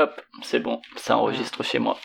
Hop, c'est bon, ça enregistre chez moi.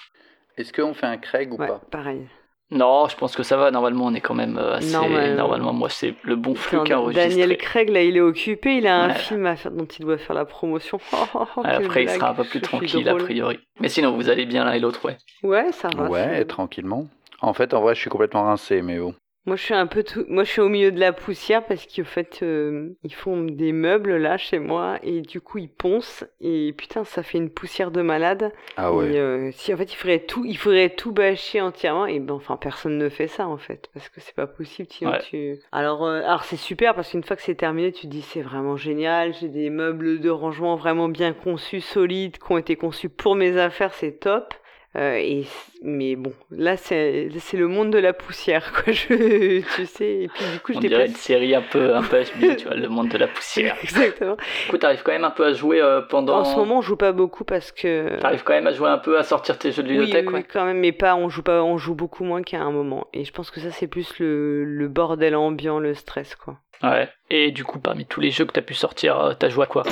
Est-ce qu'on fait un Craig ou Ouais, pas? pareil. Non, je pense que ça va. Normalement, on est quand même euh, assez. Non, mais- Normalement, moi, c'est le bon flux est enregistré. Daniel Craig, là, il est occupé. Il a un Ouais. film à faire dont il doit faire la promotion. Oh, oh, oh, Après, il blague. sera un peu plus tranquille, a priori. Mais sinon, vous allez bien l'un et l'autre, ouais. Ouais, ça va. Ouais, tranquillement. En fait, en vrai, je suis complètement rincé, mais bon. Moi, je suis un peu tout. Moi, je suis au milieu de la poussière parce qu'en fait, euh, ils font des meubles là chez moi et du coup, ils poncent et putain, ça fait une poussière de malade. Ah Et, ouais. euh, si en fait, il faudrait tout, il faudrait tout bâcher entièrement et ben, enfin, personne ne fait ça en fait parce que c'est pas possible. Sinon, Ouais. tu. Alors, euh, alors c'est super parce qu'une fois que c'est terminé, tu te dis c'est vraiment génial. J'ai des meubles de rangement vraiment bien conçus, solides, qui ont été conçus pour mes affaires, c'est top. Euh, et mais bon, là c'est le monde de la poussière quoi. Je tu sais et puis du coup je On dirait une série un peu, un peu HBO, tu vois, le monde de la poussière. Exactement. Du coup, t'arrives quand même un peu à jouer euh, pendant. En ce moment, on joue pas beaucoup parce que T'arrives quand même à jouer un peu, à sortir tes jeux de oui, ludothèque, oui, ouais. quand même, mais pas. On joue pas, on joue beaucoup moins qu'à un moment. Et je pense que ça c'est plus le, le bordel ambiant, le stress quoi. Ouais. Et du coup, parmi tous les jeux que t'as pu sortir, euh, t'as joué à quoi?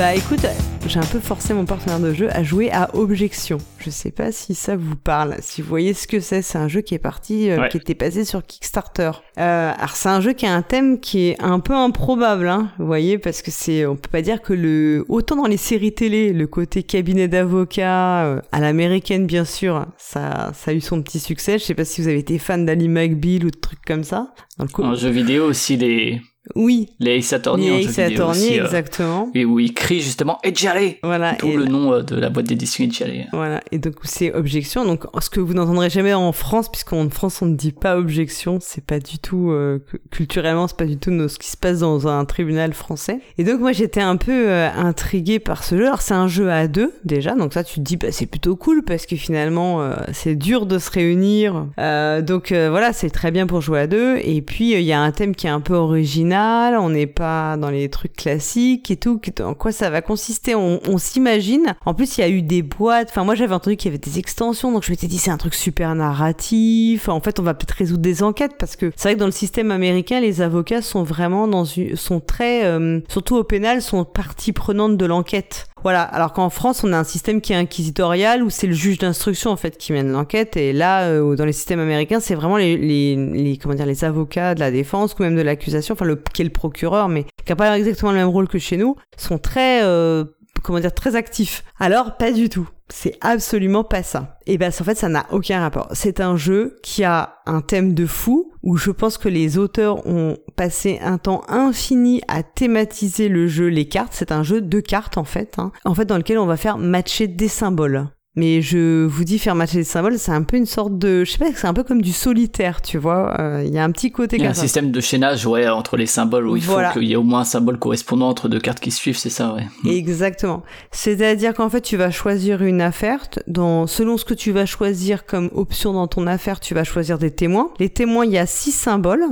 Bah écoute, j'ai un peu forcé mon partenaire de jeu à jouer à Objection. Je sais pas si ça vous parle, si vous voyez ce que c'est. C'est un jeu qui est parti, euh, Ouais. qui était passé sur Kickstarter. Euh, alors c'est un jeu qui a un thème qui est un peu improbable, hein, vous voyez, parce que c'est, on peut pas dire que le, autant dans les séries télé, le côté cabinet d'avocats euh, à l'américaine bien sûr, ça, ça a eu son petit succès. Je sais pas si vous avez été fan d'Ali McBeal ou de trucs comme ça. Dans le co- En jeu vidéo aussi, les, Oui, les Ace Attorney Ace vidéo Attorney, aussi, euh, exactement. et où il crie justement Edjale Voilà. D'où le nom euh, de la boîte d'édition Edjale. Voilà, et donc c'est objection. Donc ce que vous n'entendrez jamais en France, puisqu'en France on ne dit pas objection, c'est pas du tout euh, cu- culturellement, c'est pas du tout ce qui se passe dans un tribunal français. Et donc moi j'étais un peu euh, intriguée par ce jeu. Alors c'est un jeu à deux déjà, donc ça tu te dis bah c'est plutôt cool parce que finalement c'est dur de se réunir. Donc voilà, c'est très bien pour jouer à deux. Et puis il y a un thème qui est un peu original. On n'est pas dans les trucs classiques et tout. En quoi ça va consister? On, s'imagine. En plus, il y a eu des boîtes. Enfin, moi, j'avais entendu qu'il y avait des extensions, donc je m'étais dit c'est un truc super narratif. En fait, on va peut-être résoudre des enquêtes parce que c'est vrai que dans le système américain, les avocats sont vraiment dans une, sont très, euh, surtout au pénal, sont partie prenante de l'enquête. Voilà. Alors qu'en France, on a un système qui est inquisitorial où c'est le juge d'instruction en fait qui mène l'enquête. Et là, euh, dans les systèmes américains, c'est vraiment les, les, les comment dire les avocats de la défense ou même de l'accusation, enfin le qui est le procureur, mais qui a pas exactement le même rôle que chez nous, sont très euh, comment dire très actifs. Alors pas du tout. C'est absolument pas ça. Et ben en fait ça n'a aucun rapport. C'est un jeu qui a un thème de fou où je pense que les auteurs ont passé un temps infini à thématiser le jeu, les cartes. C'est un jeu de cartes en fait, hein. en fait dans lequel on va faire matcher des symboles. Mais je vous dis faire matcher des symboles, c'est un peu une sorte de, je sais pas, c'est un peu comme du solitaire, tu vois. Euh, Il y a un petit côté Il y a un ça. système de chaînage ouais, entre les symboles où il Voilà. faut qu'il y ait au moins un symbole correspondant entre deux cartes qui suivent, c'est ça, ouais. Exactement. C'est-à-dire qu'en fait, tu vas choisir une affaire. Dans, selon ce que tu vas choisir comme option dans ton affaire, tu vas choisir des témoins. Les témoins, il y a six symboles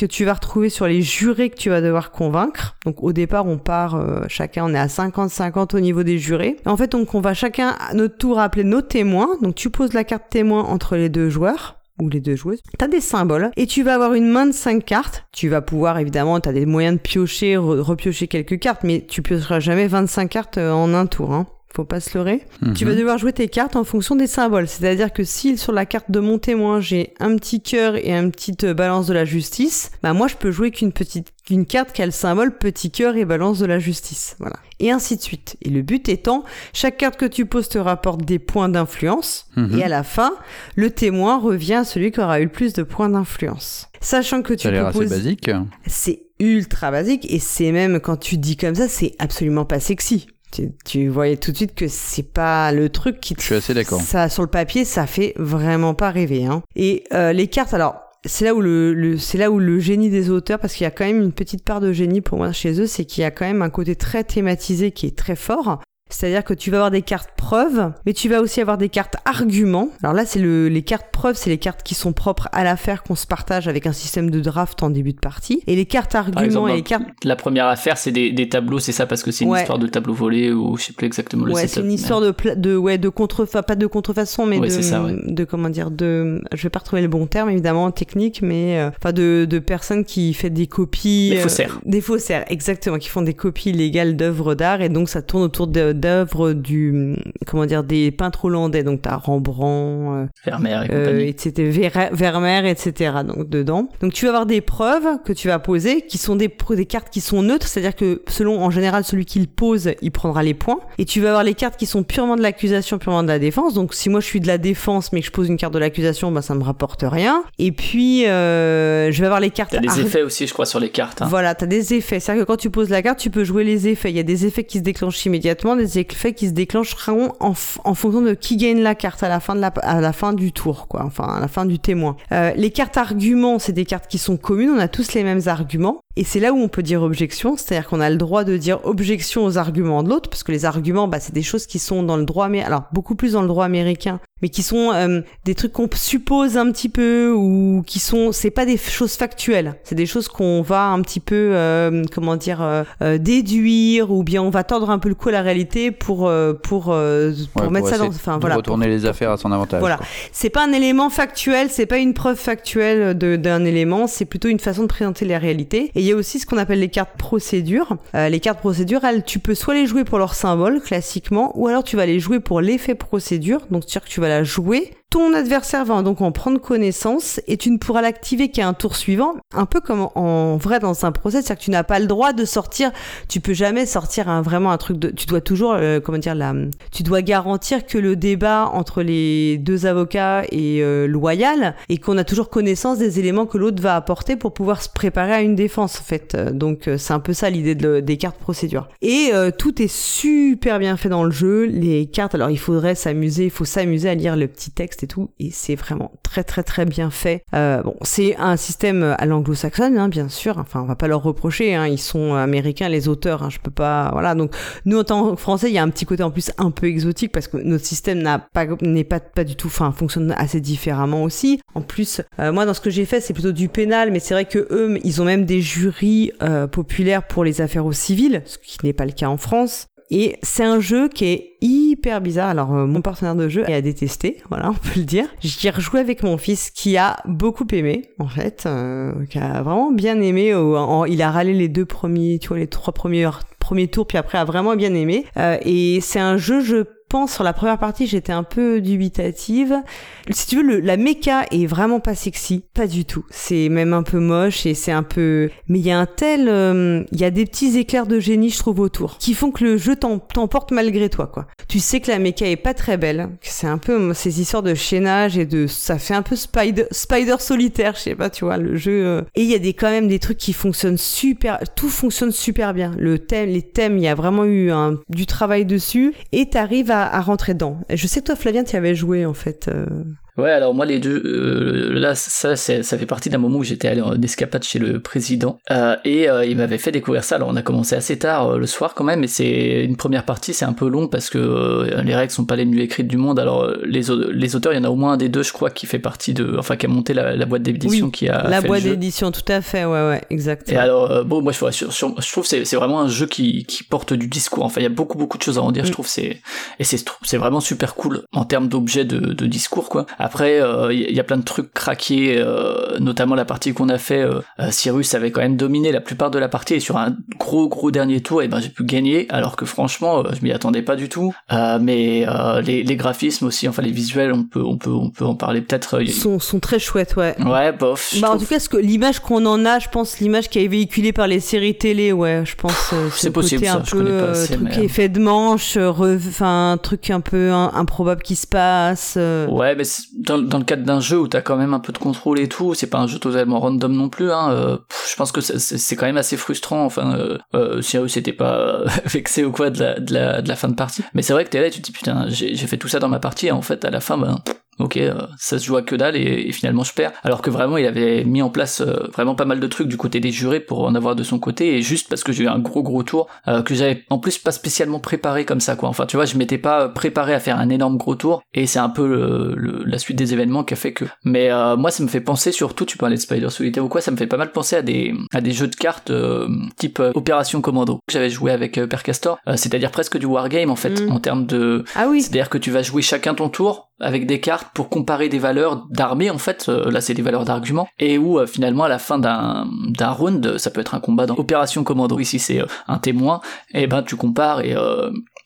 que tu vas retrouver sur les jurés que tu vas devoir convaincre. Donc au départ, on part euh, chacun, on est à 50-50 au niveau des jurés. En fait, on va chacun à notre tour appeler nos témoins. Donc tu poses la carte témoin entre les deux joueurs ou les deux joueuses. T'as des symboles et tu vas avoir une main de cinq cartes. Tu vas pouvoir évidemment, t'as des moyens de piocher, re- repiocher quelques cartes, mais tu piocheras jamais 25 cartes euh, en un tour. Hein. Faut pas se leurrer. Tu vas devoir jouer tes cartes en fonction des symboles. C'est-à-dire que si sur la carte de mon témoin j'ai un petit cœur et un petite euh, balance de la justice, bah moi je peux jouer qu'une petite qu'une carte qui a le symbole petit cœur et balance de la justice. Voilà. Et ainsi de suite. Et le but étant, chaque carte que tu poses te rapporte des points d'influence. Mhm. Et à la fin, le témoin revient à celui qui aura eu le plus de points d'influence. Sachant que tu assez poser- basique. c'est ultra basique et c'est même quand tu dis comme ça, c'est absolument pas sexy. Tu, tu voyais tout de suite que c'est pas le truc qui te... Je suis assez d'accord. Ça, sur le papier, ça fait vraiment pas rêver. Hein. Et euh, les cartes, alors, c'est là où le, le- c'est là où le génie des auteurs, parce qu'il y a quand même une petite part de génie pour moi chez eux, c'est qu'il y a quand même un côté très thématisé qui est très fort. C'est-à-dire que tu vas avoir des cartes preuves, mais tu vas aussi avoir des cartes arguments. Alors là, c'est le, les cartes preuves, c'est les cartes qui sont propres à l'affaire qu'on se partage avec un système de draft en début de partie. Et les cartes arguments exemple, et les cartes la première affaire, c'est des, des tableaux, c'est ça, parce que c'est une Ouais. histoire de tableau volé ou je sais plus exactement le Ouais, c'est une histoire de, pla- de, ouais, de contre, enfin, pas de contrefaçon, mais Ouais, de, ça, ouais. de, comment dire, de, je vais pas retrouver le bon terme, évidemment, technique, mais, euh, enfin, de, de personnes qui font des copies. Des euh, faussaires. des faussaires, exactement, qui font des copies illégales d'œuvres d'art, et donc ça tourne autour de- d'œuvres du, comment dire, des peintres hollandais, donc t'as Rembrandt, euh, Vermeer et euh, compagnie. etc. Ver- Vermeer, etc. Donc dedans. Donc tu vas avoir des preuves que tu vas poser, qui sont des, des cartes qui sont neutres, c'est-à-dire que selon en général celui qui le pose, il prendra les points. Et tu vas avoir les cartes qui sont purement de l'accusation, purement de la défense. Donc si moi je suis de la défense mais que je pose une carte de l'accusation, bah ça me rapporte rien. Et puis euh, je vais avoir les cartes. T'as des effets aussi, je crois, sur les cartes. hein. voilà, t'as des effets. C'est-à-dire que quand tu poses la carte, tu peux jouer les effets. Il y a des effets qui se déclenchent immédiatement, des effets qui se déclencheront en, en fonction de qui gagne la carte à la fin de la, à la fin du tour, quoi. Enfin, à la fin du témoin. Euh, les cartes arguments, c'est des cartes qui sont communes. On a tous les mêmes arguments. Et c'est là où on peut dire objection, c'est-à-dire qu'on a le droit de dire objection aux arguments de l'autre, parce que les arguments, bah, c'est des choses qui sont dans le droit, mais alors beaucoup plus dans le droit américain, mais qui sont euh, des trucs qu'on suppose un petit peu ou qui sont, c'est pas des choses factuelles, c'est des choses qu'on va un petit peu, euh, comment dire, euh, euh, déduire ou bien on va tordre un peu le cou à la réalité pour euh, pour euh, pour Ouais, mettre ça dans, enfin voilà, retourner les affaires à son avantage. Voilà. c'est pas un élément factuel, c'est pas une preuve factuelle d'un élément, c'est plutôt une façon de présenter les réalités. Et il y a aussi ce qu'on appelle les cartes procédures. Euh, les cartes procédures, tu peux soit les jouer pour leur symbole, classiquement, ou alors tu vas les jouer pour l'effet procédure. Donc, c'est-à-dire que tu vas la jouer. Ton adversaire va donc en prendre connaissance et tu ne pourras l'activer qu'à un tour suivant, un peu comme en- vrai dans un procès, c'est-à-dire que tu n'as pas le droit de sortir, tu peux jamais sortir vraiment un truc de, tu dois toujours, euh, comment dire, tu dois garantir que le débat entre les deux avocats est euh, loyal et qu'on a toujours connaissance des éléments que l'autre va apporter pour pouvoir se préparer à une défense en fait. Donc euh, c'est un peu ça l'idée de des cartes procédures. Et tout est super bien fait dans le jeu. Les cartes, alors il faudrait s'amuser, il faut s'amuser à lire le petit texte et tout, et c'est vraiment très très très bien fait. Euh, bon, c'est un système à l'anglo-saxonne, hein, bien sûr. Enfin, on va pas leur reprocher, hein, ils sont américains les auteurs. Hein, je peux pas, voilà. Donc nous en tant que français, il y a un petit côté en plus un peu exotique parce que notre système n'a pas n'est pas pas du tout, enfin fonctionne assez différemment aussi. En plus, euh, moi dans ce que j'ai fait, c'est plutôt du pénal, mais c'est vrai que eux, ils ont même des jurys euh, populaires pour les affaires au civil, ce qui n'est pas le cas en France. Et c'est un jeu qui est hyper bizarre. Alors, euh, mon partenaire de jeu a détesté, voilà, on peut le dire. J'y ai rejoué avec mon fils qui a beaucoup aimé, en fait, euh, qui a vraiment bien aimé. euh, il a râlé les deux premiers, tu vois, les trois premiers, premiers tours, puis après a vraiment bien aimé. Euh, et c'est un jeu, je pense, sur la première partie, j'étais un peu dubitative. Si tu veux, le, la méca est vraiment pas sexy, pas du tout. C'est même un peu moche et c'est un peu... Mais il y a un tel... euh, Il y a des petits éclairs de génie, je trouve, autour, qui font que le jeu t'em- t'emporte malgré toi, quoi. Tu sais que la méca est pas très belle, que c'est un peu ces histoires de chaînage et de... Ça fait un peu spider, spider solitaire, je sais pas, tu vois, le jeu... euh. Et il y a des, quand même des trucs qui fonctionnent super... Tout fonctionne super bien. Le thème, les thèmes, il y a vraiment eu un, du travail dessus et t'arrives à, à rentrer dedans. Et je sais que toi, Flavien, tu avais joué, en fait. euh. Ouais, alors moi les deux, euh, là ça ça fait partie d'un moment où j'étais allé en escapade chez le président euh, et euh, il m'avait fait découvrir ça. Alors on a commencé assez tard euh, le soir quand même, et c'est une première partie, c'est un peu long parce que euh, les règles sont pas les mieux écrites du monde. Alors euh, les, les auteurs, il y en a au moins un des deux, je crois, qui fait partie de, enfin qui a monté la, la boîte d'édition Oui, qui a La fait boîte d'édition, tout à fait, ouais, ouais, exact. Et alors, bon, moi, je, sur- sur- je trouve c'est c'est vraiment un jeu qui, qui porte du discours. Enfin, il y a beaucoup, beaucoup de choses à en dire, Mm. je trouve. c'est Et c'est c'est vraiment super cool en termes d'objets de, de discours, quoi. Après, euh, il y a plein de trucs craqués, euh, notamment la partie qu'on a fait. euh, euh, Cyrus avait quand même dominé la plupart de la partie, et sur un gros, gros dernier tour, et ben j'ai pu gagner, alors que franchement, euh, je m'y attendais pas du tout. Euh, mais euh, les, les graphismes aussi, enfin les visuels, on peut, on peut, on peut en parler peut-être. euh, sont, sont très chouettes, ouais. Ouais, bof. Bah, en tout cas, ce que l'image qu'on en a, je pense, l'image qui est véhiculée par les séries télé, ouais, je pense. euh, c'est le possible, côté ça, un je peu, connais pas euh, assez, truc mais, euh, effet de manche, euh, enfin, un truc un peu im- improbable qui se passe. euh. Ouais, mais dans, le cadre d'un jeu où t'as quand même un peu de contrôle et tout, c'est pas un jeu totalement random non plus. Hein, euh, je pense que c'est- quand même assez frustrant. Enfin, euh, euh, Cyrus était pas vexé ou quoi de la, de la, fin de partie. Mais c'est vrai que t'es là et tu te dis putain, j'ai j'ai fait tout ça dans ma partie et en fait à la fin, ben ok, euh, ça se joue à que dalle et, finalement je perds. Alors que vraiment, il avait mis en place euh, vraiment pas mal de trucs du côté des jurés pour en avoir de son côté et juste parce que j'ai eu un gros gros tour euh, que j'avais en plus pas spécialement préparé comme ça quoi. Enfin, tu vois, je m'étais pas préparé à faire un énorme gros tour et c'est un peu le, la suite des événements qui a fait que. Mais moi, ça me fait penser surtout, tu parlais de Spider Solitaire ou quoi, ça me fait pas mal penser à des à des jeux de cartes type Opération Commando que j'avais joué avec Père Castor, c'est-à-dire presque du wargame en fait Mm. en termes de. Ah oui. C'est-à-dire que tu vas jouer chacun ton tour avec des cartes pour comparer des valeurs d'armée en fait euh, là c'est des valeurs d'argument et où euh, finalement à la fin d'un d'un round ça peut être un combat dans opération commando. Ici c'est euh, un témoin et ben tu compares et et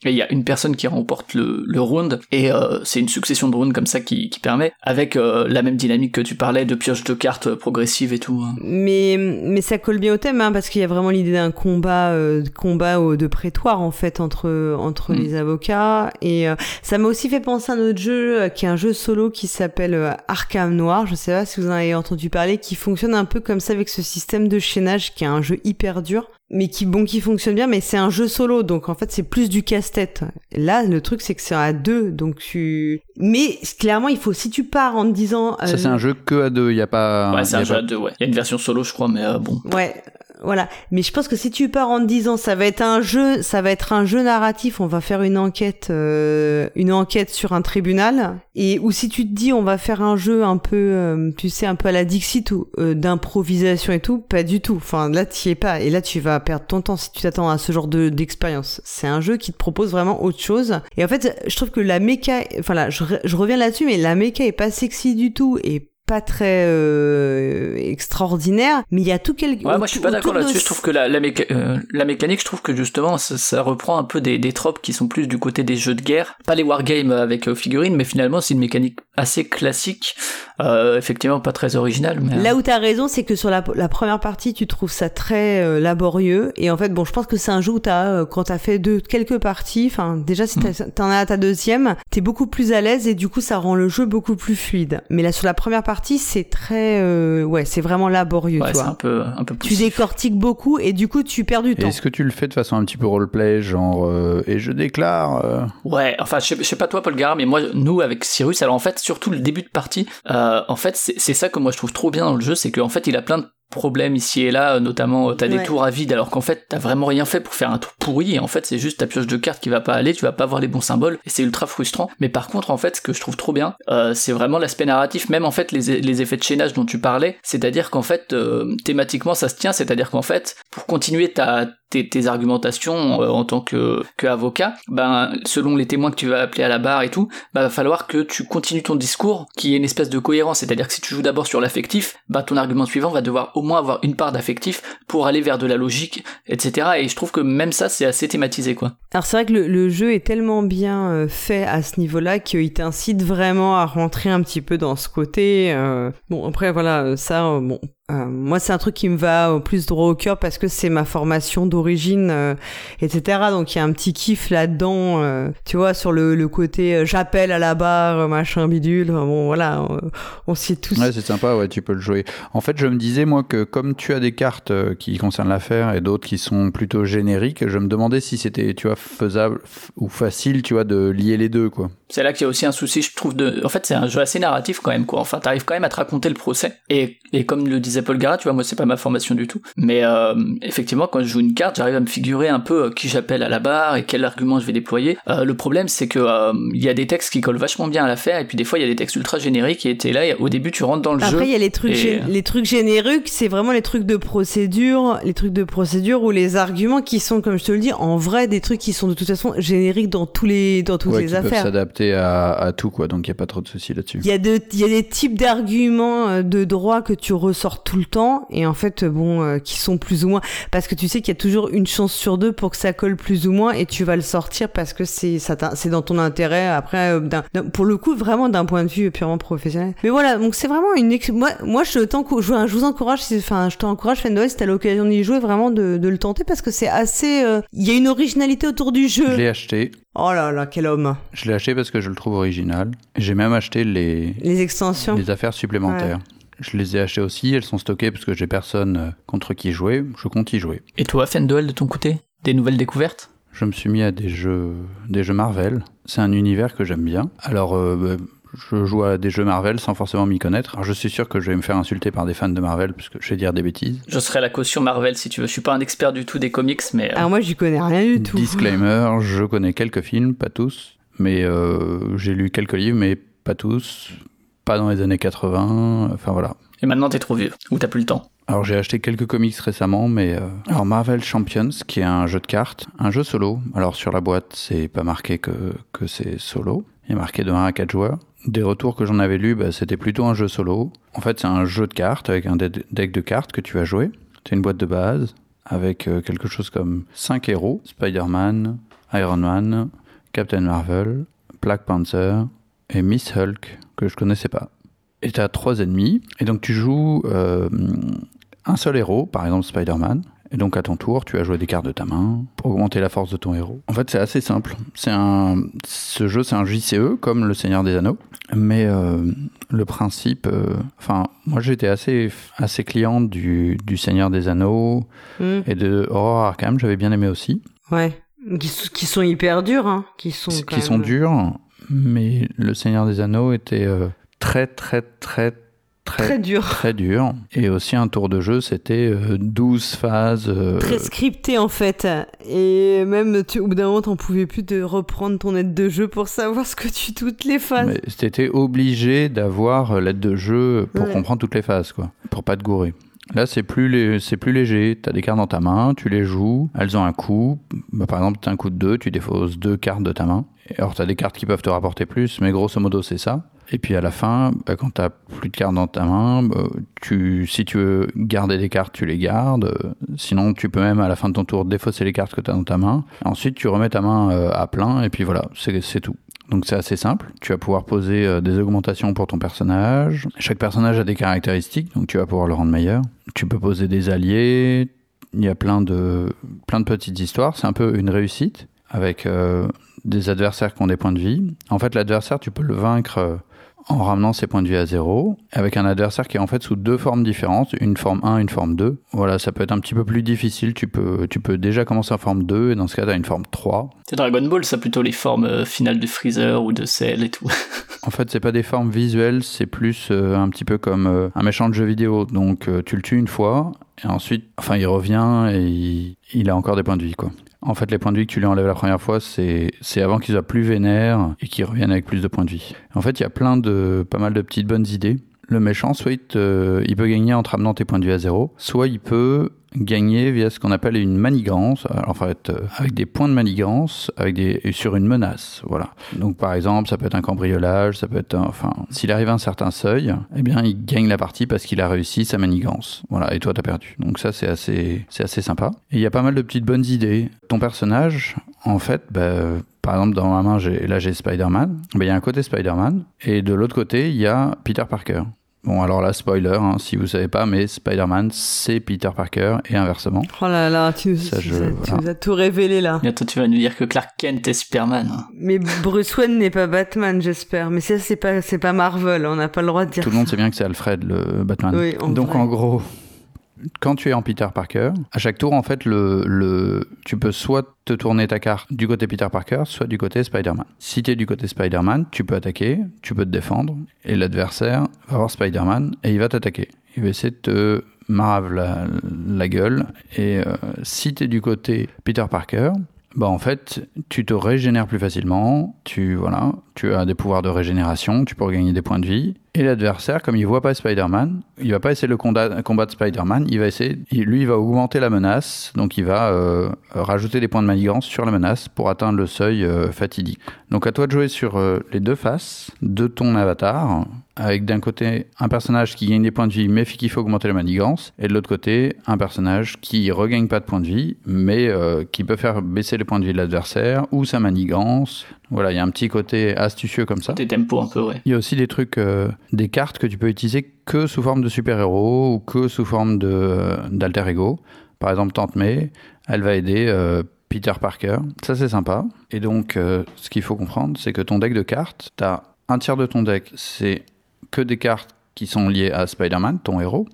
il y a une personne qui remporte le, le round et c'est une succession de rounds comme ça qui, qui permet avec la même dynamique que tu parlais de pioche de cartes progressives et tout hein. mais mais ça colle bien au thème hein, parce qu'il y a vraiment l'idée d'un combat combat au, de prétoire en fait entre entre mm. les avocats et ça m'a aussi fait penser à un autre jeu qui est un jeu solo qui s'appelle euh, Arkham Noir. Je sais pas si vous en avez entendu parler, qui fonctionne un peu comme ça avec ce système de chaînage qui est un jeu hyper dur mais qui bon qui fonctionne bien mais c'est un jeu solo donc en fait c'est plus du casse-tête. Là le truc c'est que c'est à deux donc tu mais clairement il faut si tu pars en te disant ça c'est un jeu que à deux il y a pas ouais c'est un jeu pas... à deux ouais. Il y a une version solo je crois mais euh, bon. Ouais voilà. Mais je pense que si tu pars en disant ça va être un jeu, ça va être un jeu narratif, on va faire une enquête, euh, une enquête sur un tribunal, et ou si tu te dis on va faire un jeu un peu, euh, tu sais, un peu à la Dixit ou euh, d'improvisation et tout, pas du tout. Enfin là tu y es pas, et là tu vas perdre ton temps si tu t'attends à ce genre de d'expérience. C'est un jeu qui te propose vraiment autre chose. Et en fait, je trouve que la méca, enfin là, je, je reviens là-dessus, mais la méca est pas sexy du tout et pas très euh, extraordinaire, mais il y a tout quelque. Ouais, moi je suis pas d'accord là-dessus. Je trouve que la, la, méca... euh, la, mécanique, je trouve que justement ça, ça, reprend un peu des, des tropes qui sont plus du côté des jeux de guerre, pas les wargames avec euh, figurines, mais finalement c'est une mécanique assez classique, euh, effectivement pas très originale. Mais... Là où t'as raison, c'est que sur la, la, première partie, tu trouves ça très laborieux, et en fait, bon, je pense que c'est un jeu où t'as, quand t'as fait deux, quelques parties, enfin déjà si mm. t'en as à ta deuxième, t'es beaucoup plus à l'aise et du coup ça rend le jeu beaucoup plus fluide. Mais là sur la première partie c'est très euh, ouais c'est vraiment laborieux ouais, tu vois. un peu un peu tu décortiques beaucoup et du coup tu perds du temps. Est-ce que tu le fais de façon un petit peu roleplay genre euh, et je déclare euh... ouais enfin je sais, je sais pas toi Paul Gara mais moi nous avec Cyrus alors en fait surtout le début de partie euh, en fait c'est ça que moi je trouve trop bien dans le jeu c'est qu'en fait il a plein de problèmes ici et là, notamment t'as Ouais. des tours à vide alors qu'en fait t'as vraiment rien fait pour faire un tour pourri et en fait c'est juste ta pioche de cartes qui va pas aller, tu vas pas avoir les bons symboles et c'est ultra frustrant. Mais par contre en fait ce que je trouve trop bien, euh, c'est vraiment l'aspect narratif, même en fait les, les effets de chaînage dont tu parlais, c'est-à-dire qu'en fait euh, thématiquement ça se tient, c'est-à-dire qu'en fait pour continuer ta tes, tes argumentations euh, en tant que, que avocat, ben selon les témoins que tu vas appeler à la barre et tout, ben va falloir que tu continues ton discours qui est une espèce de cohérence, c'est-à-dire que si tu joues d'abord sur l'affectif, ben ton argument suivant va devoir au moins avoir une part d'affectif pour aller vers de la logique, etc. Et je trouve que même ça c'est assez thématisé quoi. Alors c'est vrai que le, le, jeu est tellement bien euh, fait à ce niveau-là qu'il t'incite vraiment à rentrer un petit peu dans ce côté. Euh... Bon après voilà ça bon euh, moi, c'est un truc qui me va au plus droit au cœur parce que c'est ma formation d'origine, euh, etc. Donc, il y a un petit kiff là-dedans, euh, tu vois, sur le, le côté j'appelle à la barre, machin bidule. Bon, voilà, on, on s'y est tous. Ouais, c'est sympa, ouais, tu peux le jouer. En fait, je me disais, moi, que comme tu as des cartes qui concernent l'affaire et d'autres qui sont plutôt génériques, je me demandais si c'était, tu vois, faisable ou facile, tu vois, de lier les deux, quoi. C'est là qu'il y a aussi un souci, je trouve, de. En fait, c'est un jeu assez narratif quand même, quoi. Enfin, t'arrives quand même à te raconter le procès. Et, et comme le disait Paul Gara, tu vois, moi, c'est pas ma formation du tout. Mais euh, effectivement, quand je joue une carte, j'arrive à me figurer un peu euh, qui j'appelle à la barre et quel argument je vais déployer. Euh, le problème, c'est que il y a des textes qui collent vachement bien à l'affaire, et puis des fois, il y a des textes ultra génériques. Et t'es là, et au début, tu rentres dans le Après, jeu. Après, il y a les trucs, et... les trucs génériques, c'est vraiment les trucs de procédure, les trucs de procédure ou les arguments qui sont, comme je te le dis, en vrai, des trucs qui sont de toute façon génériques dans tous les, dans toutes ouais, les qui affaires. peuvent s'adapter à, à tout, quoi. Donc, il n'y a pas trop de soucis là-dessus. Il y a de, il y a des types d'arguments de droit que tu ressors tout le temps et en fait, bon, euh, qui sont plus ou moins, parce que tu sais qu'il y a toujours une chance sur deux pour que ça colle plus ou moins et tu vas le sortir parce que c'est, ça, c'est dans ton intérêt. Après, euh, pour le coup, vraiment d'un point de vue purement professionnel. Mais voilà, donc c'est vraiment une, moi, moi, je t'encourage, je vous encourage, enfin, je t'encourage, Noël, si t'as l'occasion d'y jouer, vraiment de, de, le tenter parce que c'est assez, euh, il y a une originalité autour du jeu. Je l'ai acheté. Oh là là, quel homme. Je l'ai acheté parce que je le trouve original. J'ai même acheté les, les extensions, les affaires supplémentaires. Ouais. Je les ai achetées aussi, elles sont stockées parce que j'ai personne contre qui jouer, je compte y jouer. Et toi, Fendel, de ton côté Des nouvelles découvertes? Je me suis mis à des jeux, des jeux Marvel. C'est un univers que j'aime bien. Alors, euh, je joue à des jeux Marvel sans forcément m'y connaître. Alors je suis sûr que je vais me faire insulter par des fans de Marvel parce que je vais dire des bêtises. Je serai la caution Marvel si tu veux. Je suis pas un expert du tout des comics, mais. euh, Alors moi, j'y connais rien du tout. Disclaimer, je connais quelques films, pas tous, mais euh, j'ai lu quelques livres, mais pas tous, pas dans les années 80, enfin voilà. Et maintenant t'es trop vieux. Ou t'as plus le temps. Alors j'ai acheté quelques comics récemment, mais euh, alors Marvel Champions, qui est un jeu de cartes, un jeu solo. Alors sur la boîte, c'est pas marqué que que c'est solo. Il est marqué de 1 à 4 joueurs. Des retours que j'en avais lus, bah, c'était plutôt un jeu solo. En fait, c'est un jeu de cartes avec un de- deck de cartes que tu vas jouer. C'est une boîte de base avec euh, quelque chose comme 5 héros Spider-Man, Iron Man, Captain Marvel, Black Panther et Miss Hulk que je connaissais pas. Et tu as trois ennemis. Et donc tu joues euh, un seul héros, par exemple Spider-Man. Et donc à ton tour, tu as joué des cartes de ta main pour augmenter la force de ton héros. En fait, c'est assez simple. C'est un, ce jeu, c'est un JCE comme le Seigneur des Anneaux, mais euh, le principe, euh, enfin, moi j'étais assez assez client du, du Seigneur des Anneaux Hmm, et de Horror Arkham. J'avais bien aimé aussi. Ouais. Qui, sont hyper durs, hein. Qui sont. qui sont durs, mais le Seigneur des Anneaux était euh, très très très très Très durs. très dur. Et aussi un tour de jeu, c'était euh, 12 phases. euh, Très scripté en fait. Et même, tu, au bout d'un moment, t'en pouvais plus de reprendre ton aide de jeu pour savoir ce que tu toutes les phases. mais t'étais obligé d'avoir euh, l'aide de jeu pour Ouais. comprendre toutes les phases, quoi, pour pas te gourer. Là, c'est plus, plus léger. T'as des cartes dans ta main, tu les joues, elles ont un coût. Bah, par exemple, t'as un coup de 2, tu défausses deux cartes de ta main. Alors, t'as des cartes qui peuvent te rapporter plus, mais grosso modo, c'est ça. Et puis à la fin, bah, quand t'as plus de cartes dans ta main, bah, tu, si tu veux garder des cartes, tu les gardes. Sinon, tu peux même à la fin de ton tour défausser les cartes que t'as dans ta main. Ensuite, tu remets ta main euh, à plein, et puis voilà, c'est tout. Donc c'est assez simple. Tu vas pouvoir poser euh, des augmentations pour ton personnage. Chaque personnage a des caractéristiques, donc tu vas pouvoir le rendre meilleur. Tu peux poser des alliés. Il y a plein de, petites histoires. C'est un peu une réussite avec euh, des adversaires qui ont des points de vie. En fait, l'adversaire, tu peux le vaincre euh, en ramenant ses points de vie à zéro, avec un adversaire qui est en fait sous deux formes différentes, une forme 1, une forme 2. Voilà, ça peut être un petit peu plus difficile. Tu peux, tu peux déjà commencer en forme 2, et dans ce cas, tu as une forme 3. C'est Dragon Ball, ça plutôt les formes euh, finales de Freezer ou de Cell et tout. En fait, c'est pas des formes visuelles, c'est plus euh, un petit peu comme euh, un méchant de jeu vidéo. Donc, tu le tues une fois, et ensuite, enfin, il revient et il, il a encore des points de vie, quoi. En fait, les points de vie que tu lui enlèves la première fois, c'est avant qu'il soit plus vénère et qu'il revienne avec plus de points de vie. En fait, il y a plein de, pas mal de petites bonnes idées. Le méchant, soit il, te- il peut gagner en te ramenant tes points de vie à zéro, soit il peut gagner via ce qu'on appelle une manigance, en fait euh, avec des points de manigance, avec des sur une menace, voilà. Donc par exemple, ça peut être un cambriolage, ça peut être, un- enfin, s'il arrive à un certain seuil, eh bien il gagne la partie parce qu'il a réussi sa manigance, voilà. Et toi t'as perdu. Donc ça c'est assez, c'est assez sympa. Et il y a pas mal de petites bonnes idées. Ton personnage, en fait, bah, par exemple, dans ma main, j'ai, là, j'ai Spider-Man. Il y a un côté Spider-Man. Et de l'autre côté, il y a Peter Parker. Bon, alors là, spoiler, hein, si vous savez pas, mais Spider-Man, c'est Peter Parker et inversement. Oh là là, tu nous, Ça, tu je- nous as- tu voilà. nous as tout révélé là. Bientôt tu vas nous dire que Clark Kent est Superman. hein. Mais Bruce Wayne n'est pas Batman, j'espère. Mais ça, c'est pas, c'est pas Marvel. On n'a pas le droit de dire Tout le monde sait bien que c'est Alfred, le Batman. Oui, en Donc, vrai. en gros, quand tu es en Peter Parker, à chaque tour, en fait, le, le, tu peux soit te tourner ta carte du côté Peter Parker, soit du côté Spider-Man. Si tu es du côté Spider-Man, tu peux attaquer, tu peux te défendre, et l'adversaire va voir Spider-Man et il va t'attaquer. Il va essayer de te marave la, la gueule. Et euh, si tu es du côté Peter Parker, bah en fait, tu te régénères plus facilement, tu voilà, tu as des pouvoirs de régénération, tu peux regagner des points de vie. Et l'adversaire, comme il voit pas Spider-Man, il va pas essayer de combattre Spider-Man, il va essayer, lui, il va augmenter la menace, donc il va euh, rajouter des points de manigance sur la menace pour atteindre le seuil euh, fatidique. Donc à toi de jouer sur euh, les deux faces de ton avatar, avec d'un côté un personnage qui gagne des points de vie mais qui fait augmenter la manigance, et de l'autre côté un personnage qui regagne pas de points de vie mais euh, qui peut faire baisser les points de vie de l'adversaire ou sa manigance. Voilà, il y a un petit côté astucieux comme ça. Des tempos un peu, ouais. Il y a aussi des trucs, euh, des cartes que tu peux utiliser que sous forme de super-héros ou que sous forme euh, d'alter ego. Par exemple, Tante May, elle va aider Peter Parker. Ça, c'est sympa. Et donc, ce qu'il faut comprendre, c'est que ton deck de cartes, tu as un tiers de ton deck, c'est que des cartes qui sont liées à Spider-Man, ton héros.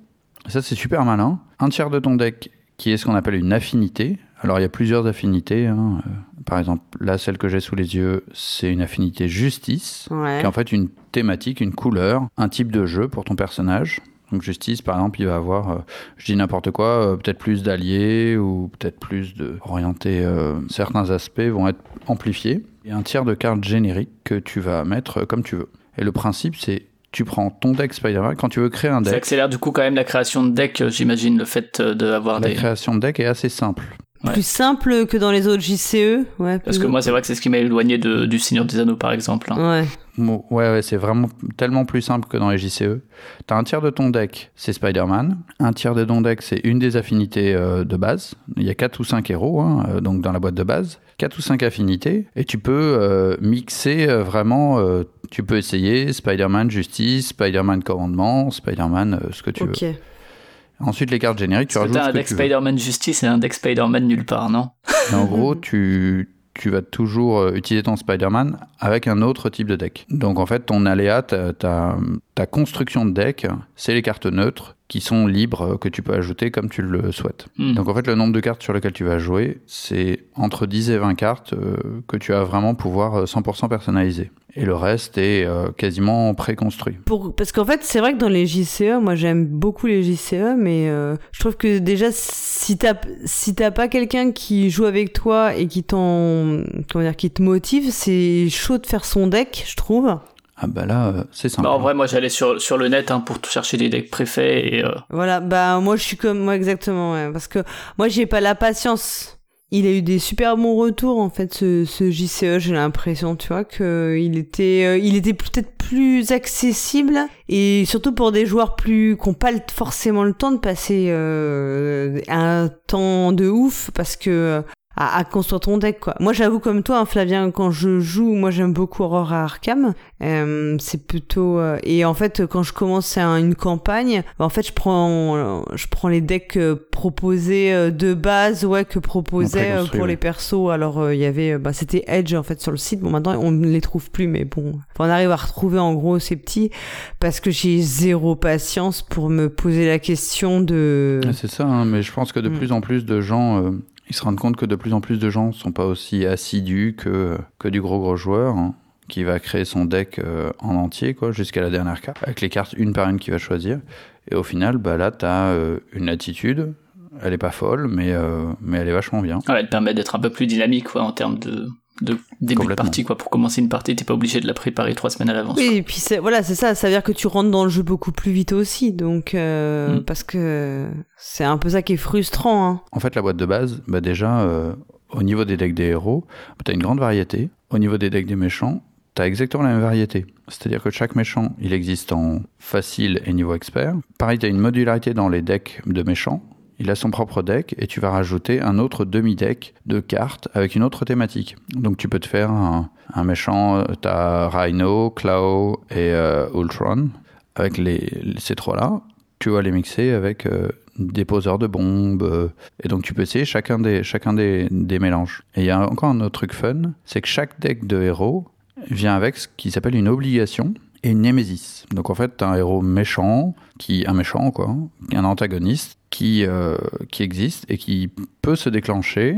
Ça, c'est super malin. Un tiers de ton deck qui est ce qu'on appelle une affinité. Alors, il y a plusieurs affinités. hein. Euh, par exemple, là, celle que j'ai sous les yeux, c'est une affinité justice, Ouais. qui est en fait une thématique, une couleur, un type de jeu pour ton personnage. Donc justice, par exemple, il va avoir, euh, je dis n'importe quoi, euh, peut-être plus d'alliés ou peut-être plus de euh, certains aspects vont être amplifiés. Et un tiers de cartes génériques que tu vas mettre comme tu veux. Et le principe, c'est tu prends ton deck Spider-Man quand tu veux créer un Ça deck. accélère du coup quand même la création de deck, euh, j'imagine, le fait euh, d'avoir La des... création de deck est assez simple. Ouais. Plus simple que dans les autres JCE. Ouais. Parce que moi, c'est vrai que c'est ce qui m'a éloigné de, du Seigneur des Anneaux, par exemple. hein. Ouais. Ouais, ouais, c'est vraiment tellement plus simple que dans les JCE. T'as un tiers de ton deck, c'est Spider-Man. Un tiers de ton deck, c'est une des affinités euh, de base. Il y a 4 ou 5 héros, hein, euh, donc dans la boîte de base. 4 ou 5 affinités. Et tu peux euh, mixer euh, vraiment. euh, tu peux essayer Spider-Man Justice, Spider-Man Commandement, Spider-Man euh, ce que tu Ok. veux. Ensuite, les cartes génériques, tu rajoutes ce un que deck. Spider-Man Justice et un deck Spider-Man nulle part, non? Et en gros, tu, tu vas toujours euh, utiliser ton Spider-Man avec un autre type de deck. Donc en fait, ton aléa, ta, construction de deck, c'est les cartes neutres qui sont libres, euh, que tu peux ajouter comme tu le souhaites. Hmm. Donc en fait, le nombre de cartes sur lesquelles tu vas jouer, c'est entre 10 et 20 cartes euh, que tu vas vraiment pouvoir euh, 100% personnaliser. Et le reste est euh, quasiment préconstruit. Pour, parce qu'en fait, c'est vrai que dans les JCE, moi j'aime beaucoup les JCE, mais euh, je trouve que déjà, si t'as si t'as pas quelqu'un qui joue avec toi et qui t'en comment dire, qui te motive, c'est chaud de faire son deck, je trouve. Ah bah là, euh, c'est simple. Bah, en vrai, moi, j'allais sur, sur le net hein, pour chercher des decks et... euh, Voilà, bah moi je suis comme moi exactement, ouais, parce que moi j'ai pas la patience. Il a eu des super bons retours en fait ce, ce JCE, j'ai l'impression, tu vois, que il était euh, il était peut-être plus accessible et surtout pour des joueurs plus qui ont pas forcément le temps de passer euh, un temps de ouf parce que à, à construire ton deck quoi. Moi j'avoue comme toi hein, Flavien quand je joue, moi j'aime beaucoup Aurora Arkham. Euh, c'est plutôt euh, et en fait quand je commence un- une campagne, bah, en fait je prends je prends les decks euh, proposés euh, de base ouais que proposait euh, pour les persos. Alors euh, il y avait bah c'était Edge en fait sur le site. Bon maintenant on ne les trouve plus mais bon, on arrive à retrouver en gros ces petits parce que j'ai zéro patience pour me poser la question de Ouais, C'est ça, hein, mais je pense que de Mm. plus en plus de gens, euh, ils se rendent compte que de plus en plus de gens sont pas aussi assidus que, que du gros gros joueur hein, qui va créer son deck euh, en entier, quoi, jusqu'à la dernière carte, avec les cartes une par une qu'il va choisir. Et au final, bah là, tu as une latitude. Elle est pas folle, mais, euh, mais elle est vachement bien. Elle te permet d'être un peu plus dynamique quoi, en termes de, de début de partie. Quoi. Pour commencer une partie, t'es pas obligé de la préparer trois semaines à l'avance. Oui, et puis c'est voilà, c'est ça, ça veut dire que tu rentres dans le jeu beaucoup plus vite aussi, donc euh, Mm. parce que c'est un peu ça qui est frustrant. Hein. En fait, la boîte de base, bah déjà, euh, au niveau des decks des héros, tu as une grande variété. Au niveau des decks des méchants, tu as exactement la même variété. C'est-à-dire que chaque méchant, il existe en facile et niveau expert. Pareil, tu as une modularité dans les decks de méchants. Il a son propre deck et tu vas rajouter un autre demi-deck de cartes avec une autre thématique. Donc tu peux te faire un, méchant, tu as Rhino, Claw et euh, Ultron. Avec ces trois-là, tu vas les mixer avec euh, des poseurs de bombes. euh, et donc tu peux essayer chacun des, chacun des, des mélanges. Et il y a encore un autre truc fun, c'est que chaque deck de héros vient avec ce qui s'appelle une obligation et une némésis. Donc en fait, tu as un héros méchant, qui un méchant quoi, un antagoniste qui, euh, qui existe et qui peut se déclencher.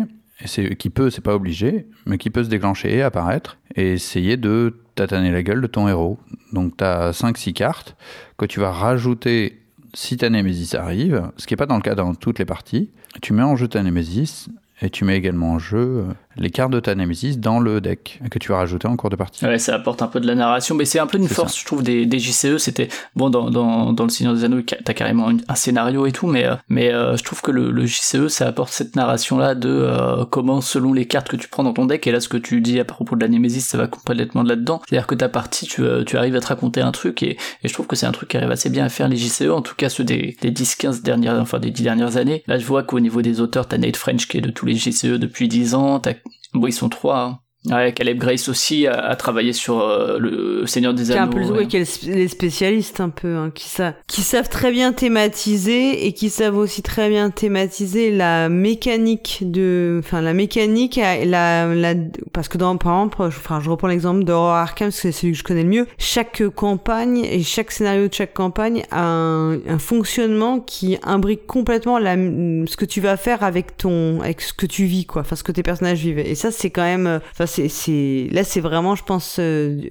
Et qui peut, c'est pas obligé, mais qui peut se déclencher et apparaître et essayer de tataner la gueule de ton héros. Donc tu as 5-6 cartes que tu vas rajouter si ta Némésis arrive, ce qui n'est pas dans le cas dans toutes les parties. Tu mets en jeu ta Némésis et tu mets également en jeu euh, les cartes de ta Némésis dans le deck que tu vas rajouter en cours de partie. Ouais, ça apporte un peu de la narration, mais c'est un peu une force, je trouve, des, des JCE. C'était bon dans, dans, dans le Seigneur des Anneaux, t'as carrément un scénario et tout, mais euh, mais euh, je trouve que le, le JCE, ça apporte cette narration-là de euh, comment, selon les cartes que tu prends dans ton deck, et là ce que tu dis à propos de la Némésis, ça va complètement de là-dedans. C'est-à-dire que ta partie, tu, euh, tu arrives à te raconter un truc, et, et je trouve que c'est un truc qui arrive assez bien à faire les JCE, en tout cas ceux des, des 10-15 dernières, enfin des 10 dernières années. Là, je vois qu'au niveau des auteurs, t'as Nate French qui est de tous les JCE depuis 10 ans, t'as Bon, ils sont trois, hein. Ouais, Caleb Grace aussi a, travaillé sur euh, le Seigneur des Anneaux. Qui un peu ouais. les spécialistes un peu, hein, qui, savent, qui savent très bien thématiser et qui savent aussi très bien thématiser la mécanique de, enfin la mécanique, la, la, parce que dans par exemple, je, enfin je reprends l'exemple d'Horror Arkham parce que c'est celui que je connais le mieux. Chaque campagne et chaque scénario de chaque campagne a un, un fonctionnement qui imbrique complètement la, ce que tu vas faire avec ton, avec ce que tu vis quoi, enfin ce que tes personnages vivent. Et ça c'est quand même, c'est là c'est vraiment je pense euh,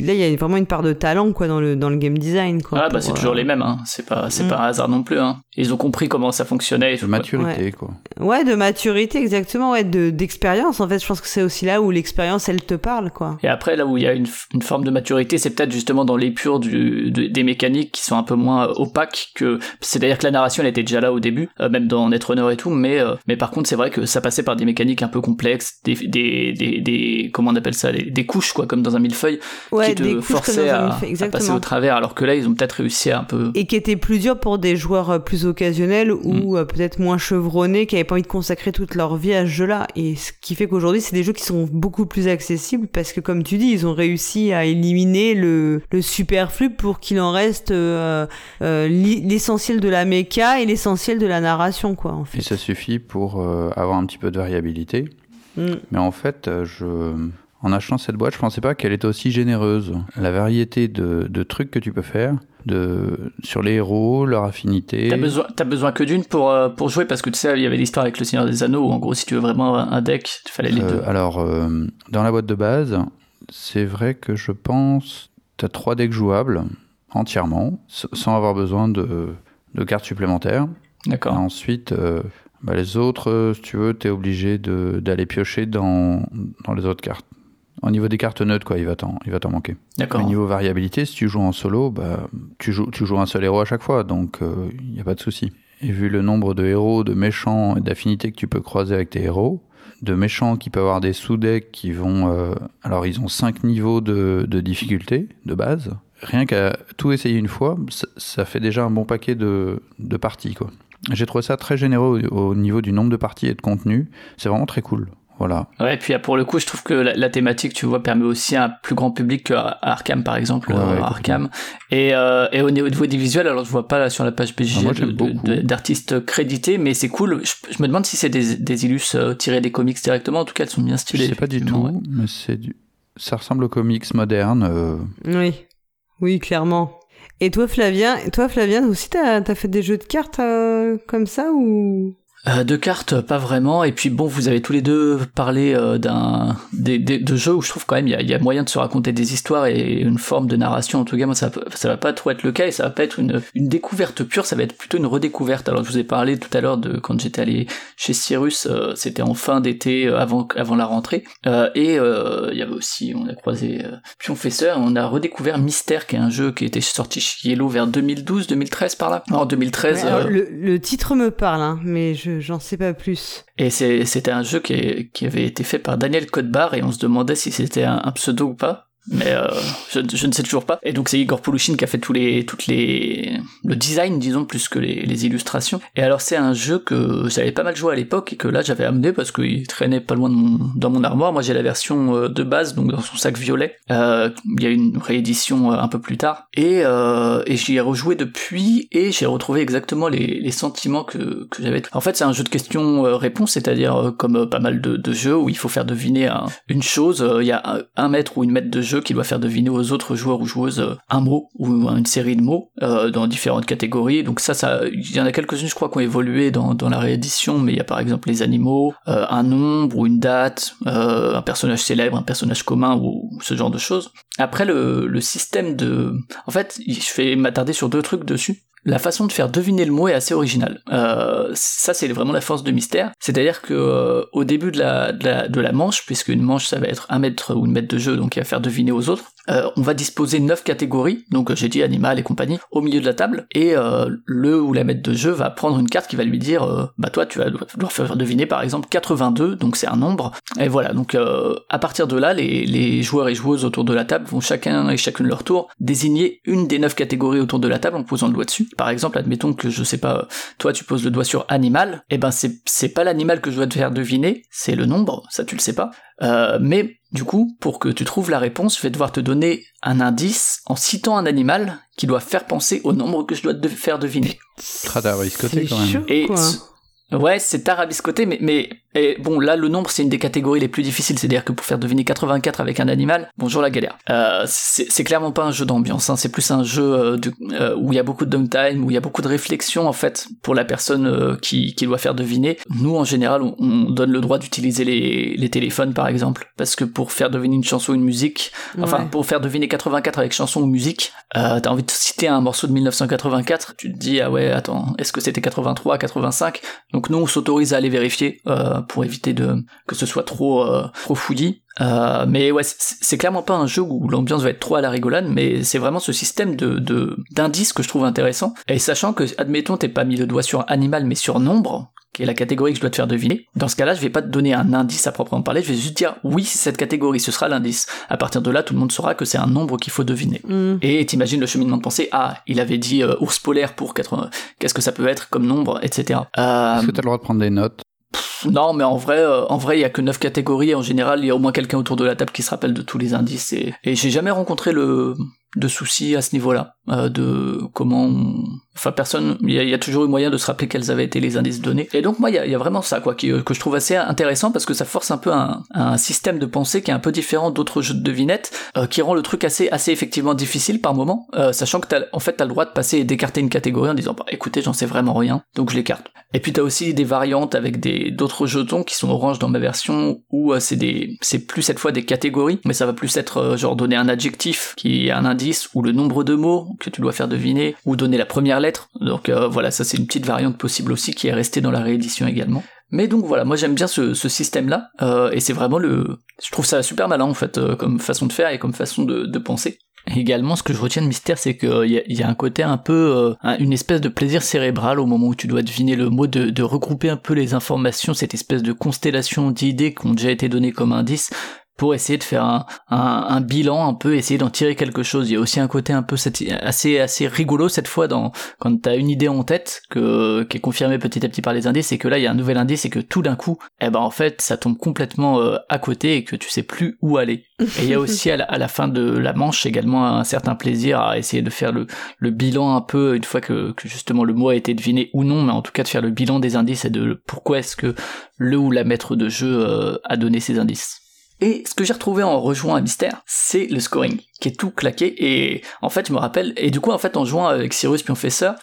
là il y a vraiment une part de talent quoi dans le dans le game design quoi. Ah bah c'est toujours euh, les mêmes hein. c'est pas c'est pas mm. un hasard non plus hein. Ils ont compris comment ça fonctionnait. De maturité quoi. Ouais de maturité exactement ouais de d'expérience en fait je pense que c'est aussi là où l'expérience elle te parle quoi. Et après là où il y a une, une forme de maturité c'est peut-être justement dans l'épure du des mécaniques qui sont un peu moins opaques que c'est à dire que la narration elle était déjà là au début euh, même dans Netrunner et tout mais mais par contre c'est vrai que ça passait par des mécaniques un peu complexes des des, des, des comment on appelle ça des, couches quoi comme dans un millefeuille qui te forçaient à, passer au travers alors que là ils ont peut-être réussi à un peu et qui était plus dur pour des joueurs euh, plus occasionnels ou mm. euh, peut-être moins chevronnés qui avaient pas envie de consacrer toute leur vie à ce jeu-là et ce qui fait qu'aujourd'hui c'est des jeux qui sont beaucoup plus accessibles parce que comme tu dis ils ont réussi à éliminer le, le superflu pour qu'il en reste euh, l'essentiel de la méca et l'essentiel de la narration quoi en fait. Et ça suffit pour avoir un petit peu de variabilité Mm. Mais en fait, euh, je, en achetant cette boîte, je pensais pas qu'elle était aussi généreuse. La variété de, de, trucs que tu peux faire, de, sur les héros, leur affinité. T'as besoin, as besoin que d'une pour, euh, pour jouer parce que tu sais, il y avait l'histoire avec le Seigneur des Anneaux où en gros, si tu veux vraiment un deck, il fallait les deux. Euh, alors, dans la boîte de base, c'est vrai que je pense tu as trois decks jouables entièrement, sans avoir besoin de, de cartes supplémentaires. D'accord. Ensuite, bah, les autres, euh, si tu veux, tu es obligé d'aller piocher dans, dans les autres cartes. Au niveau des cartes neutres, quoi, il va t'en, il va t'en manquer. D'accord. Au niveau variabilité, si tu joues en solo, bah, tu joues, tu joues un seul héros à chaque fois, donc il euh, n'y a pas de souci. Et vu le nombre de héros, de méchants et d'affinités que tu peux croiser avec tes héros, de méchants qui peuvent avoir des sous-decks qui vont... Euh, alors ils ont 5 niveaux de, de, difficulté, de base. Rien qu'à tout essayer une fois, ça, ça, fait déjà un bon paquet de, de parties, quoi. J'ai trouvé ça très généreux au, niveau du nombre de parties et de contenu. C'est vraiment très cool. Voilà. Ouais, et puis pour le coup, je trouve que la, thématique, tu vois, permet aussi un plus grand public que Arkham, par exemple, euh, Arkham. Et, euh, et au niveau des visuels, alors je vois pas là sur la page BG ah, d'artistes crédités, mais c'est cool. Je, me demande si c'est des, des illus euh, tirés des comics directement. En tout cas, elles sont bien stylées. Je sais pas du tout, mais c'est du... ça ressemble aux comics modernes. Oui, oui, clairement. Et toi, Flavien, toi, Flavien, aussi, t'as as fait des jeux de cartes euh, comme ça ou? Euh, de cartes, pas vraiment. Et puis bon, vous avez tous les deux parlé euh, d'un de jeux où je trouve quand même il y a, y a, moyen de se raconter des histoires et une forme de narration. En tout cas, moi ça ça va pas trop être le cas et ça va pas être une, une découverte pure. Ça va être plutôt une redécouverte. Alors je vous ai parlé tout à l'heure de quand j'étais allé chez Cyrus. Euh, c'était en fin d'été avant avant la rentrée. et il y avait aussi on a croisé Pionfesseur. On a redécouvert Mystère, qui est un jeu qui était sorti chez Yellow vers 2012, 2013 par là. En 2013. le, le, titre me parle, hein, mais je j'en sais pas plus. Et c'était un jeu qui, avait été fait par Daniel Codebar et on se demandait si c'était un, pseudo ou pas mais euh, je, ne sais toujours pas. Et donc c'est Igor Polushin qui a fait tous les, toutes les, le design, disons, plus que les, illustrations. Et alors c'est un jeu que j'avais pas mal joué à l'époque et que là j'avais amené parce qu'il traînait pas loin de mon, dans mon armoire. Moi j'ai la version euh, de base, donc dans son sac violet. Euh, il y a une réédition un peu plus tard. Et, et j'y ai rejoué depuis et j'ai retrouvé exactement les, les sentiments que, que j'avais. En fait c'est un jeu de questions-réponses, c'est-à-dire comme pas mal de, de, jeux où il faut faire deviner une chose. Il y a un, un mètre ou une mètre de jeu qui doit faire deviner aux autres joueurs ou joueuses euh, un mot ou une série de mots euh, dans différentes catégories. Donc ça, ça, il y en a quelques-unes, je crois, qui ont évolué dans, la réédition, mais il y a par exemple les animaux, euh, un nombre ou une date, un personnage célèbre, un personnage commun ou ce genre de choses. Après le, le système de, en fait, je vais m'attarder sur deux trucs dessus. La façon de faire deviner le mot est assez originale. Euh, ça, c'est vraiment la force de mystère. C'est-à-dire que euh, au début de la, de la, manche, puisque une manche ça va être un mètre ou une mètre de jeu, donc il va faire deviner aux autres, euh, on va disposer neuf catégories, donc j'ai dit animal et compagnie, au milieu de la table, et le ou la maître de jeu va prendre une carte qui va lui dire, bah toi tu vas devoir faire deviner par exemple 82, donc c'est un nombre, et voilà, donc à partir de là, les, les, joueurs et joueuses autour de la table vont chacun et chacune leur tour désigner une des neuf catégories autour de la table en posant le doigt dessus. Par exemple, admettons que je sais pas, toi tu poses le doigt sur animal, et eh ben c'est c'est pas l'animal que je dois te faire deviner, c'est le nombre, ça tu le sais pas, mais Du coup, pour que tu trouves la réponse, je vais devoir te donner un indice en citant un animal qui doit faire penser au nombre que je dois te faire deviner. Très riscoté quand même. chaud, Et quoi. Ouais, c'est tarabiscoté, mais, mais et bon, là, le nombre, c'est une des catégories les plus difficiles. C'est-à-dire que pour faire deviner 84 avec un animal, bonjour la galère. Euh, c'est clairement pas un jeu d'ambiance, hein, c'est plus un jeu euh, de, euh, où il y a beaucoup de downtime, où il y a beaucoup de réflexion, en fait, pour la personne euh, qui, qui doit faire deviner. Nous, en général, on, on donne le droit d'utiliser les, les téléphones, par exemple, parce que pour faire deviner une chanson ou une musique, enfin, pour faire deviner 84 avec chanson ou musique, euh, t'as envie de citer un morceau de 1984, tu te dis, ah ouais, attends, est-ce que c'était 83, 85 donc nous, on s'autorise à aller vérifier euh, pour éviter de que ce soit trop euh, trop fouillis. Euh, mais ouais, c'est clairement pas un jeu où l'ambiance va être trop à la rigolade, mais c'est vraiment ce système de de- d'indices que je trouve intéressant. Et sachant que, admettons, t'es pas mis le doigt sur animal, mais sur nombre, qui est la catégorie que je dois te faire deviner. Dans ce cas-là, je vais pas te donner un indice à proprement parler, je vais juste dire oui, c'est cette catégorie, ce sera l'indice. À partir de là, tout le monde saura que c'est un nombre qu'il faut deviner. Hmm. Et t'imagines le cheminement de pensée, ah, il avait dit euh, ours polaire pour 80, qu'est-ce que ça peut être comme nombre, etc. Euh, Est-ce que t'as le droit de prendre des notes? Non, mais en vrai, euh, en vrai, il y a que neuf catégories. et En général, il y a au moins quelqu'un autour de la table qui se rappelle de tous les indices. Et, j'ai jamais rencontré le de soucis à ce niveau-là, euh, de comment, enfin personne, il y, a- toujours eu moyen de se rappeler quels avaient été les indices donnés. Et donc moi, il y a, vraiment ça, quoi, euh, que je trouve assez intéressant parce que ça force un peu un, système de pensée qui est un peu différent d'autres jeux de devinettes, euh, qui rend le truc assez, assez effectivement difficile par moment, euh, sachant que t'as, en fait, t'as le droit de passer et d'écarter une catégorie en disant, bah, écoutez, j'en sais vraiment rien, donc je l'écarte. Et puis t'as aussi des variantes avec d'autres jetons qui sont orange dans ma version où c'est des c'est plus cette fois des catégories, mais ça va plus être genre donner un adjectif qui est un indice ou le nombre de mots que tu dois faire deviner ou donner la première Donc euh, voilà, ça c'est une petite variante possible aussi qui est restée dans la réédition également. Mais donc voilà, moi j'aime bien ce, système-là, euh, et c'est vraiment le... Je trouve ça super malin en fait, euh, comme façon de faire et comme façon de, penser. Également, ce que je retiens de Mystère, c'est qu'il y, a- un côté un peu, un- une espèce de plaisir cérébral au moment où tu dois deviner le mot, de, de regrouper un peu les informations, cette espèce de constellation d'idées qui ont déjà été données comme indice, pour essayer de faire un, un, bilan un peu, essayer d'en tirer quelque chose. Il y a aussi un côté un peu assez assez rigolo cette fois dans quand t'as une idée en tête que qui est confirmée petit à petit par les indices, et que là il y a un nouvel indice et que tout d'un coup, eh ben en fait ça tombe complètement euh, à côté et que tu sais plus où aller. Et il y a aussi à la, à la fin de la manche également un certain plaisir à essayer de faire le, le bilan un peu une fois que, que justement le mot a été deviné ou non, mais en tout cas de faire le bilan des indices et de pourquoi est-ce que le ou la maître de jeu euh, a donné ces indices. Et ce que j'ai retrouvé en rejoint un mystère, c'est le scoring, qui est tout claqué. Et en fait, je me rappelle, et du coup, en fait, en jouant avec Cyrus puis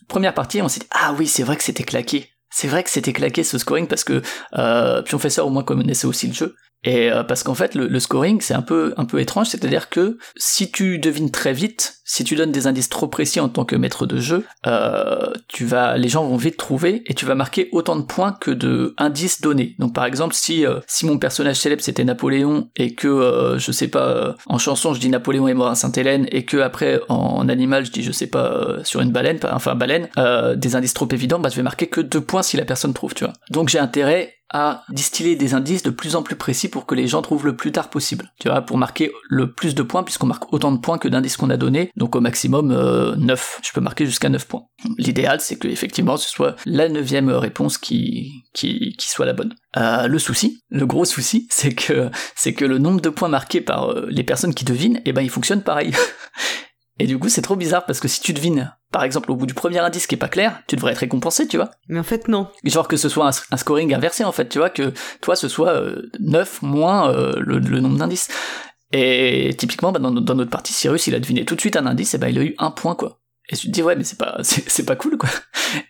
première partie, on s'est dit, ah oui, c'est vrai que c'était claqué. C'est vrai que c'était claqué ce scoring parce que euh, au moins connaissait aussi le jeu. Et euh, parce qu'en fait, le, scoring, c'est un peu, un peu étrange, c'est-à-dire que si tu devines très vite, si tu donnes des indices trop précis en tant que maître de jeu, euh, tu vas, les gens vont vite trouver et tu vas marquer autant de points que de indices donnés. Donc par exemple, si euh, si mon personnage célèbre c'était Napoléon et que euh, je sais pas, euh, en chanson je dis Napoléon est mort à Sainte-Hélène et que après en animal je dis je sais pas euh, sur une baleine, enfin baleine, des indices trop évidents, bah je vais marquer que deux points si la personne trouve, tu vois. Donc j'ai intérêt à distiller des indices de plus en plus précis pour que les gens trouvent le plus tard possible. Tu vois, pour marquer le plus de points, puisqu'on marque autant de points que d'indices qu'on a donnés, donc au maximum euh, 9. Je peux marquer jusqu'à 9 points. L'idéal, c'est que effectivement ce soit la neuvième réponse qui, qui, qui soit la bonne. Euh, le souci, le gros souci, c'est que c'est que le nombre de points marqués par euh, les personnes qui devinent, eh ben il fonctionne pareil. Et du coup, c'est trop bizarre parce que si tu devines, par exemple, au bout du premier indice qui est pas clair, tu devrais être récompensé, tu vois. Mais en fait, non. Genre que ce soit un, un scoring inversé en fait, tu vois, que toi ce soit euh, 9 moins euh, le, le nombre d'indices. Et typiquement, bah, dans, dans notre partie, Cyrus, il a deviné tout de suite un indice, et bah il a eu un point quoi. Et tu te dis ouais mais c'est pas c'est pas cool quoi.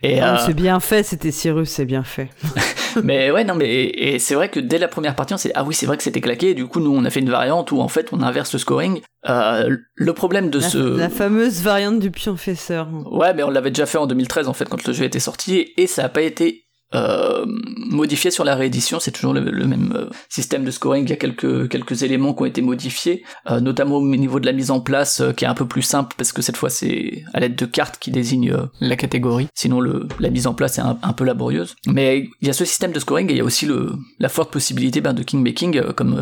Et euh, C'est bien fait, c'était Cyrus, c'est bien fait. mais ouais non mais et c'est vrai que dès la première partie on s'est dit, ah oui c'est vrai que c'était claqué. Et du coup nous on a fait une variante où en fait on inverse le scoring. Euh, le problème de La, ce la fameuse variante du pionfesseur. Ouais, mais on l'avait déjà fait en 2013 en fait quand le jeu était sorti et ça n'a pas été euh, modifié sur la réédition. C'est toujours le, même euh, système de scoring. Il y a quelques quelques éléments qui ont été modifiés, euh, notamment au niveau de la mise en place qui est un peu plus simple parce que cette fois c'est à l'aide de cartes qui désignent euh, la catégorie. Sinon la mise en place est un, peu laborieuse. Mais il y a ce système de scoring et il y a aussi la forte possibilité ben, de king making euh, comme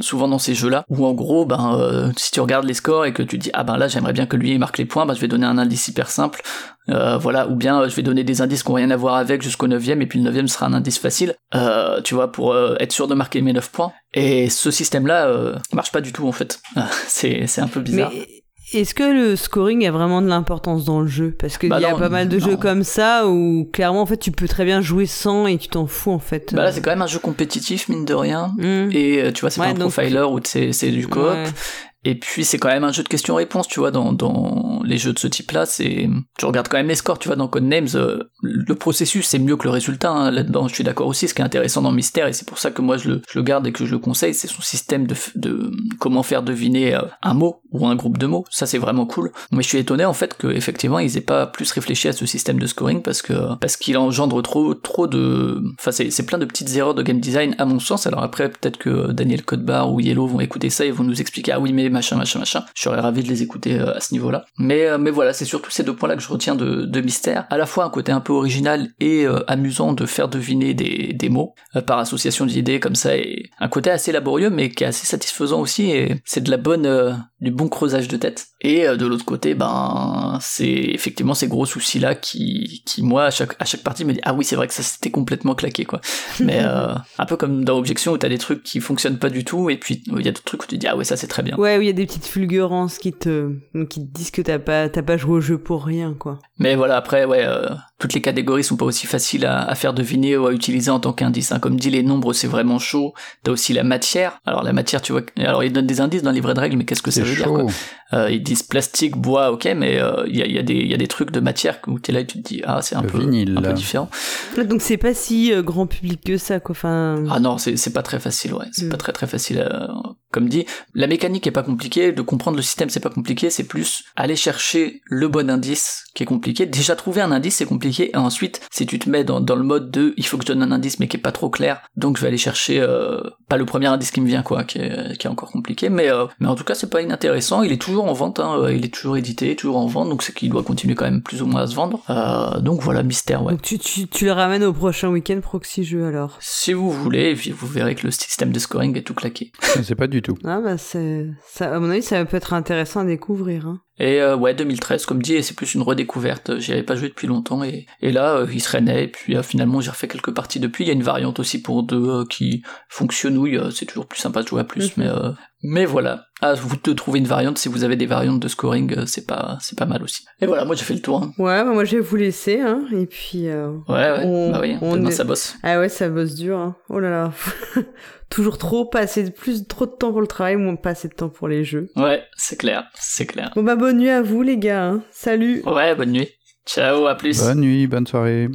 souvent dans ces jeux-là où en gros ben si tu regardes les scores et que tu dis ah ben là j'aimerais bien que lui marque les points, ben je vais donner un indice hyper simple Euh, voilà, ou bien euh, je vais donner des indices qui n'ont rien à voir avec jusqu'au 9 et puis le 9 sera un indice facile, euh, tu vois, pour être sûr de marquer mes 9 points. Et ce système-là marche pas du tout en fait. c'est, c'est un peu bizarre. Mais est-ce que le scoring a vraiment de l'importance dans le jeu? Parce qu'il Bah y a non, pas mal de non. jeux comme ça où clairement en fait tu peux très bien jouer sans et tu t'en fous en fait. Bah là, c'est quand même un jeu compétitif, mine de rien. Hmm. Et tu vois, c'est Ouais, pas un donc- profiler où c'est, c'est du coop. Ouais. Et puis c'est quand même un jeu de questions-réponses, tu vois, dans, dans les jeux de ce type-là, c'est... Tu regardes quand même les scores, tu vois, dans Codenames, euh, le processus c'est mieux que le résultat, hein, là-dedans je suis d'accord aussi, ce qui est intéressant dans Mystère, et c'est pour ça que moi je le, je le garde et que je le conseille, c'est son système de, de comment faire deviner euh, un mot ou un groupe de mots, ça c'est vraiment cool. Mais je suis étonné en fait que effectivement ils aient pas plus réfléchi à ce système de scoring parce que parce qu'il engendre trop trop de... Enfin c'est plein de petites erreurs de game design à mon sens, alors après peut-être que Daniel Codebar ou Yellow vont écouter ça et vont nous expliquer ah oui mais machin machin machin, je serais ravi de les écouter euh, à ce niveau-là. Mais euh, mais voilà, c'est surtout ces deux points-là que je retiens de, Mystère, à la fois un côté un peu original et euh, amusant de faire deviner des, mots par association d'idées comme ça et un côté assez laborieux mais qui est assez satisfaisant aussi et c'est de la bonne du bon creusage de tête. Et euh, de l'autre côté, ben c'est effectivement ces gros soucis là qui qui moi à chaque à chaque partie me dit ah oui c'est vrai que ça c'était complètement claqué quoi. Mais euh, un peu comme dans Objection où t'as des trucs qui fonctionnent pas du tout et puis il y a d'autres trucs où tu dis ah ouais ça c'est très bien. Ouais, où il y a des petites fulgurances qui te, qui te disent que t'as pas, t'as pas joué au jeu pour rien, quoi. Mais voilà, après, ouais, euh, toutes les catégories sont pas aussi faciles à, à faire deviner ou à utiliser en tant qu'indice. hein. Comme dit, les nombres, c'est vraiment chaud. T'as aussi la matière. Alors la matière, tu vois, alors ils donnent des indices dans le livret de règles, mais qu'est-ce que C'est veut dire quoi chaud. Euh, Ils disent plastique, bois, ok, mais euh, il y, a, il y, a des- il y a des trucs de matière où t'es là et tu te dis, ah, c'est un, peu, vinyle, un peu là. différent. Donc c'est pas si euh, grand public que ça, quoi. Enfin. Ah non, c'est c'est pas très facile, ouais. C'est Mm. pas très très facile. euh, comme dit, la mécanique est pas compliquée, de comprendre le système c'est pas compliqué, c'est plus aller chercher le bon indice qui est compliqué. Déjà trouver un indice c'est compliqué, et ensuite si tu te mets dans, dans le mode de il faut que je donne un indice mais qui est pas trop clair, donc je vais aller chercher euh, pas le premier indice qui me vient quoi, qui est, qui est encore compliqué, mais euh, mais en tout cas c'est pas inintéressant. Il est toujours en vente, hein, euh, il est toujours édité, toujours en vente, donc c'est qu'il doit continuer quand même plus ou moins à se vendre. Euh, donc voilà mystère ouais. Donc tu, tu, tu le ramènes au prochain week-end proxy jeu alors. Si vous voulez, vous verrez que le système de scoring est tout claqué. Je sais pas du tout. Ah bah c'est, ça, à mon avis, ça peut être intéressant à découvrir. Hein. Et euh, ouais, 2013, comme dit, et c'est plus une redécouverte. J'y avais pas joué depuis longtemps, et, et là, euh, il se rennait, et puis euh, finalement, j'ai refait quelques parties depuis. Il y a une variante aussi pour deux euh, qui fonctionnouille, euh, c'est toujours plus sympa de jouer à plus, Mhm. mais euh, mais voilà. À vous de trouver une variante, si vous avez des variantes de scoring, euh, c'est pas c'est pas mal aussi. Et voilà, moi j'ai fait le tour. hein. Ouais, bah moi je vais vous laisser, hein. Et puis. euh, Ouais, ouais, On- bah oui, on demain est- ça bosse. Ah ouais, ça bosse dur. Hein. Oh là là. Toujours trop, pas assez, de- plus trop de temps pour le travail, moins pas assez de temps pour les jeux. Ouais, c'est clair, c'est clair. Bon bah bonne nuit à vous les gars. Hein. Salut. Ouais, bonne nuit. Ciao, à plus. Bonne nuit, bonne soirée.